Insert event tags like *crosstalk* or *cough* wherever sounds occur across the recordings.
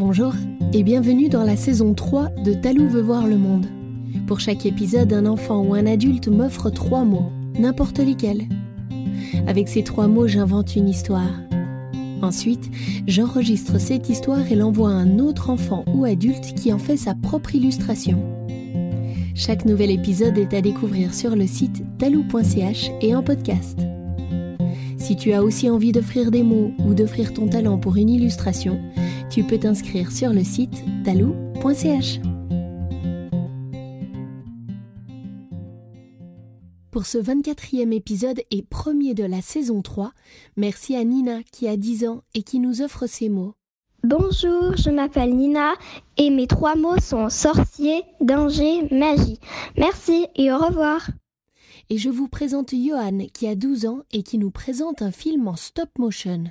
Bonjour et bienvenue dans la saison 3 de Talou veut voir le monde. Pour chaque épisode, un enfant ou un adulte m'offre trois mots, n'importe lesquels. Avec ces trois mots, j'invente une histoire. Ensuite, j'enregistre cette histoire et l'envoie à un autre enfant ou adulte qui en fait sa propre illustration. Chaque nouvel épisode est à découvrir sur le site talou.ch et en podcast. Si tu as aussi envie d'offrir des mots ou d'offrir ton talent pour une illustration, tu peux t'inscrire sur le site talou.ch. Pour ce 24e épisode et premier de la saison 3, merci à Nina qui a 10 ans et qui nous offre ces mots. Bonjour, je m'appelle Nina et mes trois mots sont sorcier, danger, magie. Merci et au revoir. Et je vous présente Johan qui a 12 ans et qui nous présente un film en stop motion.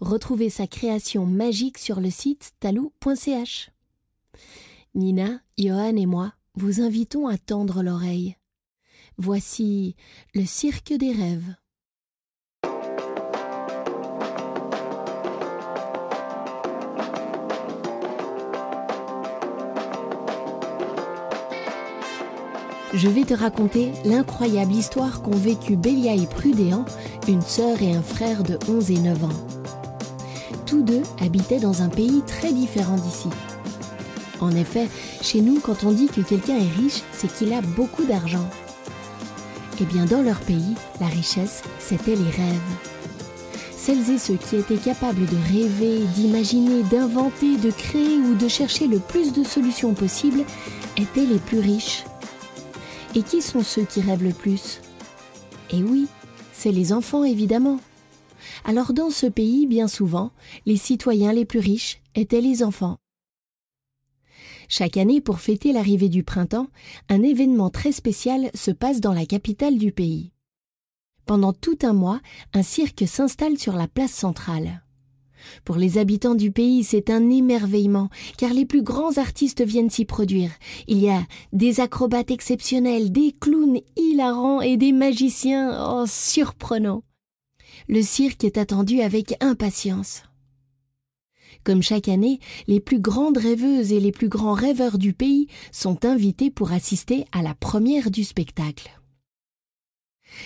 Retrouvez sa création magique sur le site talou.ch. Nina, Johan et moi vous invitons à tendre l'oreille. Voici le cirque des rêves. Je vais te raconter l'incroyable histoire qu'ont vécu Bélia et Prudéan, une sœur et un frère de 11 et 9 ans. Deux habitaient dans un pays très différent d'ici. En effet, chez nous, quand on dit que quelqu'un est riche, c'est qu'il a beaucoup d'argent. Eh bien, dans leur pays, la richesse, c'était les rêves. Celles et ceux qui étaient capables de rêver, d'imaginer, d'inventer, de créer ou de chercher le plus de solutions possibles étaient les plus riches. Et qui sont ceux qui rêvent le plus? Eh oui, c'est les enfants évidemment. Alors dans ce pays, bien souvent, les citoyens les plus riches étaient les enfants. Chaque année, pour fêter l'arrivée du printemps, un événement très spécial se passe dans la capitale du pays. Pendant tout un mois, un cirque s'installe sur la place centrale. Pour les habitants du pays, c'est un émerveillement, car les plus grands artistes viennent s'y produire. Il y a des acrobates exceptionnels, des clowns hilarants et des magiciens oh, surprenants. Le cirque est attendu avec impatience. Comme chaque année, les plus grandes rêveuses et les plus grands rêveurs du pays sont invités pour assister à la première du spectacle.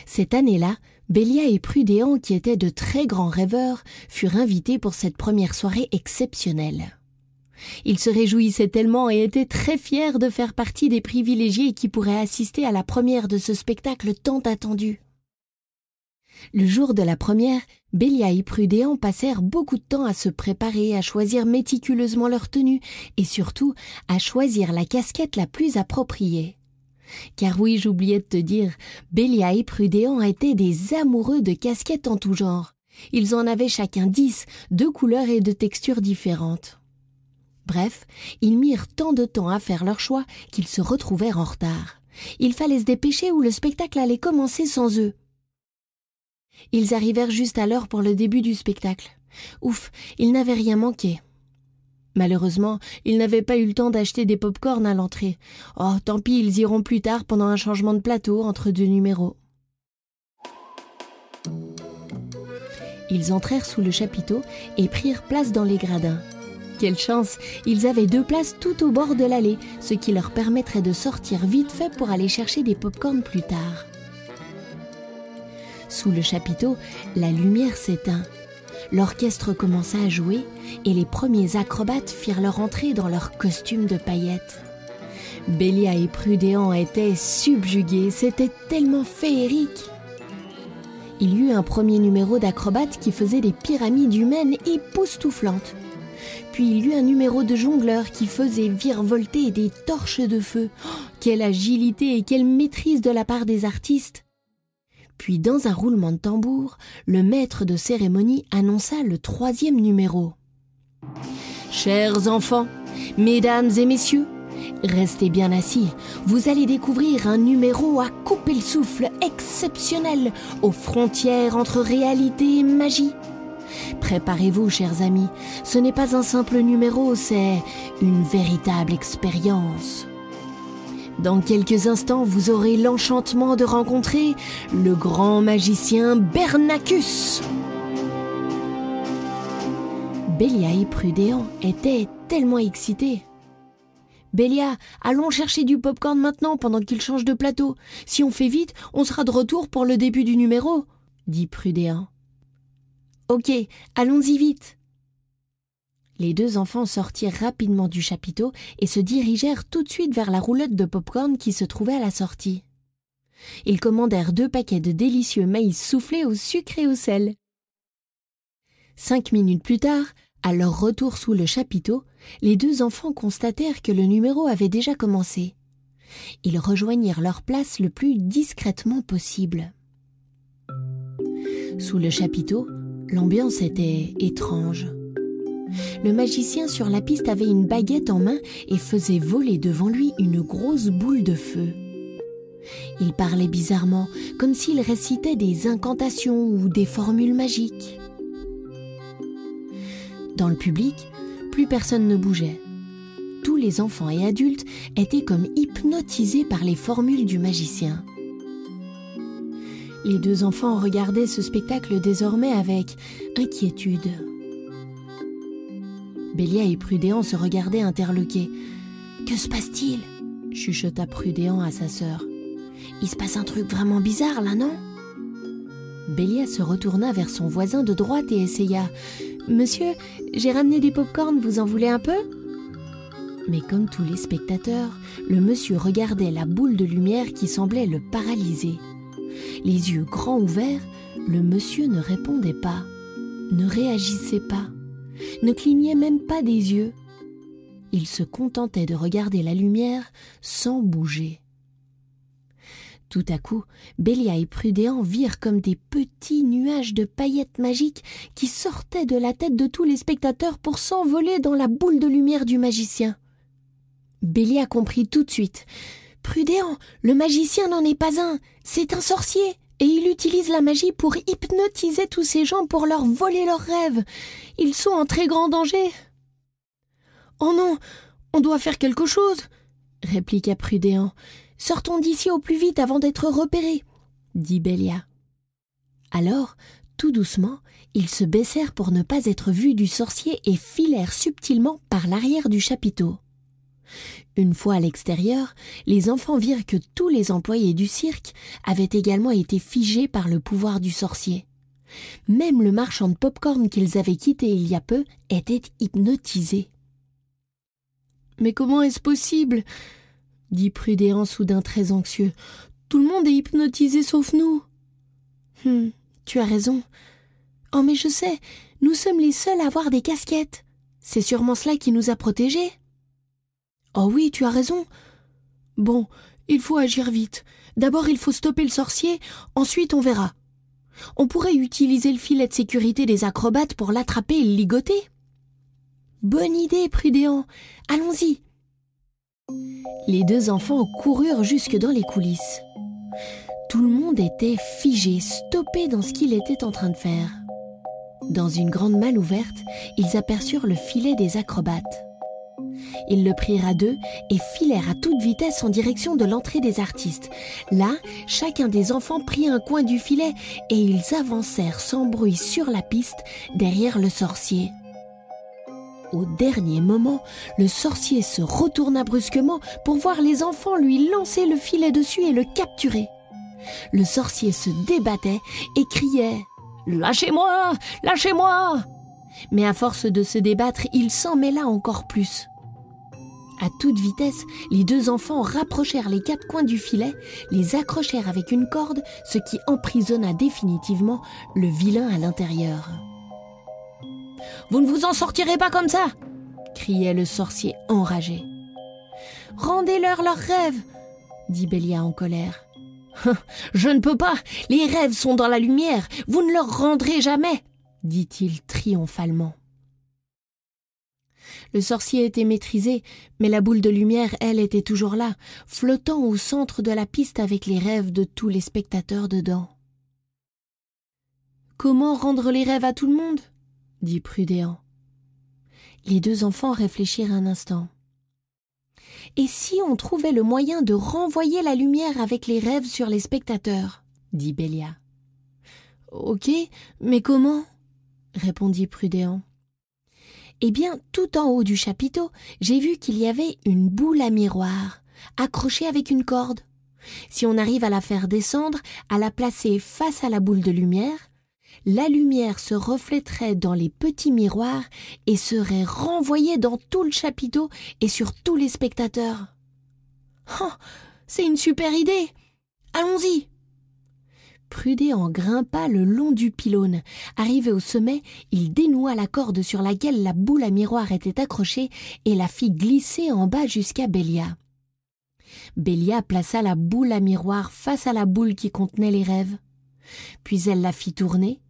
Cette année-là, Bélia et Prudéan, qui étaient de très grands rêveurs, furent invités pour cette première soirée exceptionnelle. Ils se réjouissaient tellement et étaient très fiers de faire partie des privilégiés qui pourraient assister à la première de ce spectacle tant attendu. Le jour de la première, Bélia et Prudéan passèrent beaucoup de temps à se préparer, à choisir méticuleusement leur tenue et surtout à choisir la casquette la plus appropriée. Car oui, j'oubliais de te dire, Bélia et Prudéan étaient des amoureux de casquettes en tout genre. Ils en avaient chacun dix, de couleurs et de textures différentes. Bref, ils mirent tant de temps à faire leur choix qu'ils se retrouvèrent en retard. Il fallait se dépêcher ou le spectacle allait commencer sans eux. Ils arrivèrent juste à l'heure pour le début du spectacle. Ouf, ils n'avaient rien manqué. Malheureusement, ils n'avaient pas eu le temps d'acheter des pop-corn à l'entrée. Oh, tant pis, ils iront plus tard pendant un changement de plateau entre deux numéros. Ils entrèrent sous le chapiteau et prirent place dans les gradins. Quelle chance Ils avaient deux places tout au bord de l'allée, ce qui leur permettrait de sortir vite fait pour aller chercher des pop-corn plus tard. Sous le chapiteau, la lumière s'éteint. L'orchestre commença à jouer et les premiers acrobates firent leur entrée dans leurs costumes de paillettes. Bélia et Prudéan étaient subjugués, c'était tellement féerique. Il y eut un premier numéro d'acrobates qui faisait des pyramides humaines époustouflantes. Puis il y eut un numéro de jongleur qui faisait virevolter des torches de feu. Oh, quelle agilité et quelle maîtrise de la part des artistes puis dans un roulement de tambour, le maître de cérémonie annonça le troisième numéro. Chers enfants, mesdames et messieurs, restez bien assis. Vous allez découvrir un numéro à couper le souffle exceptionnel aux frontières entre réalité et magie. Préparez-vous, chers amis, ce n'est pas un simple numéro, c'est une véritable expérience. Dans quelques instants, vous aurez l'enchantement de rencontrer le grand magicien Bernacus. Bélia et Prudéan étaient tellement excité. Bélia, allons chercher du popcorn maintenant pendant qu'il change de plateau. Si on fait vite, on sera de retour pour le début du numéro, dit Prudéan. Ok, allons-y vite. Les deux enfants sortirent rapidement du chapiteau et se dirigèrent tout de suite vers la roulotte de popcorn qui se trouvait à la sortie. Ils commandèrent deux paquets de délicieux maïs soufflés au sucre et au sel. Cinq minutes plus tard, à leur retour sous le chapiteau, les deux enfants constatèrent que le numéro avait déjà commencé. Ils rejoignirent leur place le plus discrètement possible. Sous le chapiteau, l'ambiance était étrange. Le magicien sur la piste avait une baguette en main et faisait voler devant lui une grosse boule de feu. Il parlait bizarrement, comme s'il récitait des incantations ou des formules magiques. Dans le public, plus personne ne bougeait. Tous les enfants et adultes étaient comme hypnotisés par les formules du magicien. Les deux enfants regardaient ce spectacle désormais avec inquiétude. Bélia et Prudéant se regardaient interloqués. Que se passe-t-il? chuchota Prudéant à sa sœur. Il se passe un truc vraiment bizarre là, non? Bélia se retourna vers son voisin de droite et essaya. Monsieur, j'ai ramené des pop-corn, vous en voulez un peu? Mais comme tous les spectateurs, le monsieur regardait la boule de lumière qui semblait le paralyser. Les yeux grands ouverts, le monsieur ne répondait pas, ne réagissait pas ne clignait même pas des yeux. Il se contentait de regarder la lumière sans bouger. Tout à coup, Bélia et Prudéant virent comme des petits nuages de paillettes magiques qui sortaient de la tête de tous les spectateurs pour s'envoler dans la boule de lumière du magicien. Bélia comprit tout de suite. Prudéant, le magicien n'en est pas un, c'est un sorcier et il utilise la magie pour hypnotiser tous ces gens pour leur voler leurs rêves. Ils sont en très grand danger. Oh non, on doit faire quelque chose, répliqua Prudéant. Sortons d'ici au plus vite avant d'être repérés, dit Bélia. Alors, tout doucement, ils se baissèrent pour ne pas être vus du sorcier et filèrent subtilement par l'arrière du chapiteau. Une fois à l'extérieur, les enfants virent que tous les employés du cirque avaient également été figés par le pouvoir du sorcier. Même le marchand de pop-corn qu'ils avaient quitté il y a peu était hypnotisé. Mais comment est-ce possible? dit Prudéant soudain très anxieux. Tout le monde est hypnotisé sauf nous. Hum, tu as raison. Oh, mais je sais, nous sommes les seuls à avoir des casquettes. C'est sûrement cela qui nous a protégés. Oh oui, tu as raison. Bon, il faut agir vite. D'abord il faut stopper le sorcier, ensuite on verra. On pourrait utiliser le filet de sécurité des acrobates pour l'attraper et le ligoter. Bonne idée, Prudéant. Allons-y. Les deux enfants coururent jusque dans les coulisses. Tout le monde était figé, stoppé dans ce qu'il était en train de faire. Dans une grande malle ouverte, ils aperçurent le filet des acrobates. Ils le prirent à deux et filèrent à toute vitesse en direction de l'entrée des artistes. Là, chacun des enfants prit un coin du filet et ils avancèrent sans bruit sur la piste derrière le sorcier. Au dernier moment, le sorcier se retourna brusquement pour voir les enfants lui lancer le filet dessus et le capturer. Le sorcier se débattait et criait Lâchez-moi Lâchez-moi Mais à force de se débattre, il s'en mêla encore plus. À toute vitesse, les deux enfants rapprochèrent les quatre coins du filet, les accrochèrent avec une corde, ce qui emprisonna définitivement le vilain à l'intérieur. Vous ne vous en sortirez pas comme ça criait le sorcier enragé. Rendez-leur leurs rêves dit Bélia en colère. *laughs* Je ne peux pas Les rêves sont dans la lumière Vous ne leur rendrez jamais dit-il triomphalement. Le sorcier était maîtrisé, mais la boule de lumière, elle, était toujours là, flottant au centre de la piste avec les rêves de tous les spectateurs dedans. Comment rendre les rêves à tout le monde? dit Prudéant. Les deux enfants réfléchirent un instant. Et si on trouvait le moyen de renvoyer la lumière avec les rêves sur les spectateurs? dit Bélia. Ok, mais comment? répondit Prudéant. Eh bien, tout en haut du chapiteau, j'ai vu qu'il y avait une boule à miroir, accrochée avec une corde. Si on arrive à la faire descendre, à la placer face à la boule de lumière, la lumière se reflèterait dans les petits miroirs et serait renvoyée dans tout le chapiteau et sur tous les spectateurs. Oh, c'est une super idée. Allons-y. Prudéant grimpa le long du pylône. Arrivé au sommet, il dénoua la corde sur laquelle la boule à miroir était accrochée et la fit glisser en bas jusqu'à Bélia. Bélia plaça la boule à miroir face à la boule qui contenait les rêves. Puis elle la fit tourner.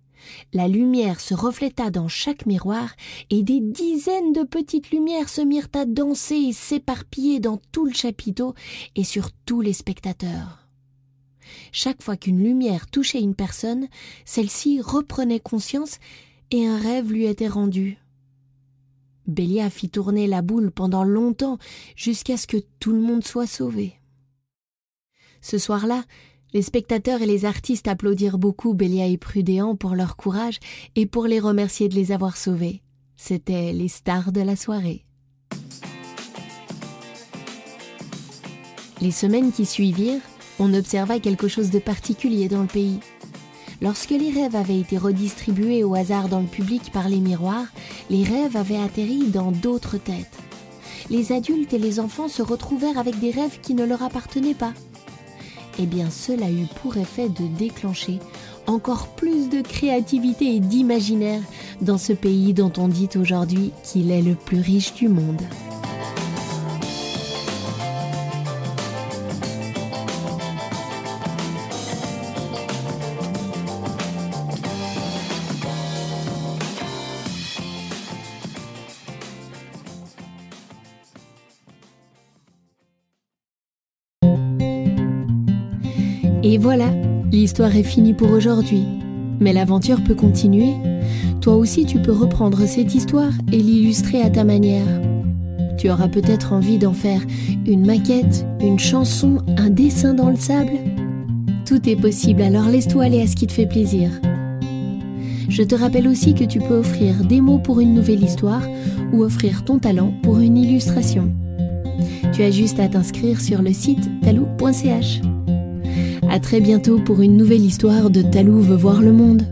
La lumière se refléta dans chaque miroir, et des dizaines de petites lumières se mirent à danser et s'éparpiller dans tout le chapiteau et sur tous les spectateurs. Chaque fois qu'une lumière touchait une personne, celle-ci reprenait conscience et un rêve lui était rendu. Bélia fit tourner la boule pendant longtemps jusqu'à ce que tout le monde soit sauvé. Ce soir-là, les spectateurs et les artistes applaudirent beaucoup Bélia et Prudéant pour leur courage et pour les remercier de les avoir sauvés. C'étaient les stars de la soirée. Les semaines qui suivirent, on observa quelque chose de particulier dans le pays. Lorsque les rêves avaient été redistribués au hasard dans le public par les miroirs, les rêves avaient atterri dans d'autres têtes. Les adultes et les enfants se retrouvèrent avec des rêves qui ne leur appartenaient pas. Eh bien, cela eut pour effet de déclencher encore plus de créativité et d'imaginaire dans ce pays dont on dit aujourd'hui qu'il est le plus riche du monde. Et voilà, l'histoire est finie pour aujourd'hui. Mais l'aventure peut continuer. Toi aussi, tu peux reprendre cette histoire et l'illustrer à ta manière. Tu auras peut-être envie d'en faire une maquette, une chanson, un dessin dans le sable. Tout est possible, alors laisse-toi aller à ce qui te fait plaisir. Je te rappelle aussi que tu peux offrir des mots pour une nouvelle histoire ou offrir ton talent pour une illustration. Tu as juste à t'inscrire sur le site talou.ch. Très bientôt pour une nouvelle histoire de Talou veut voir le monde.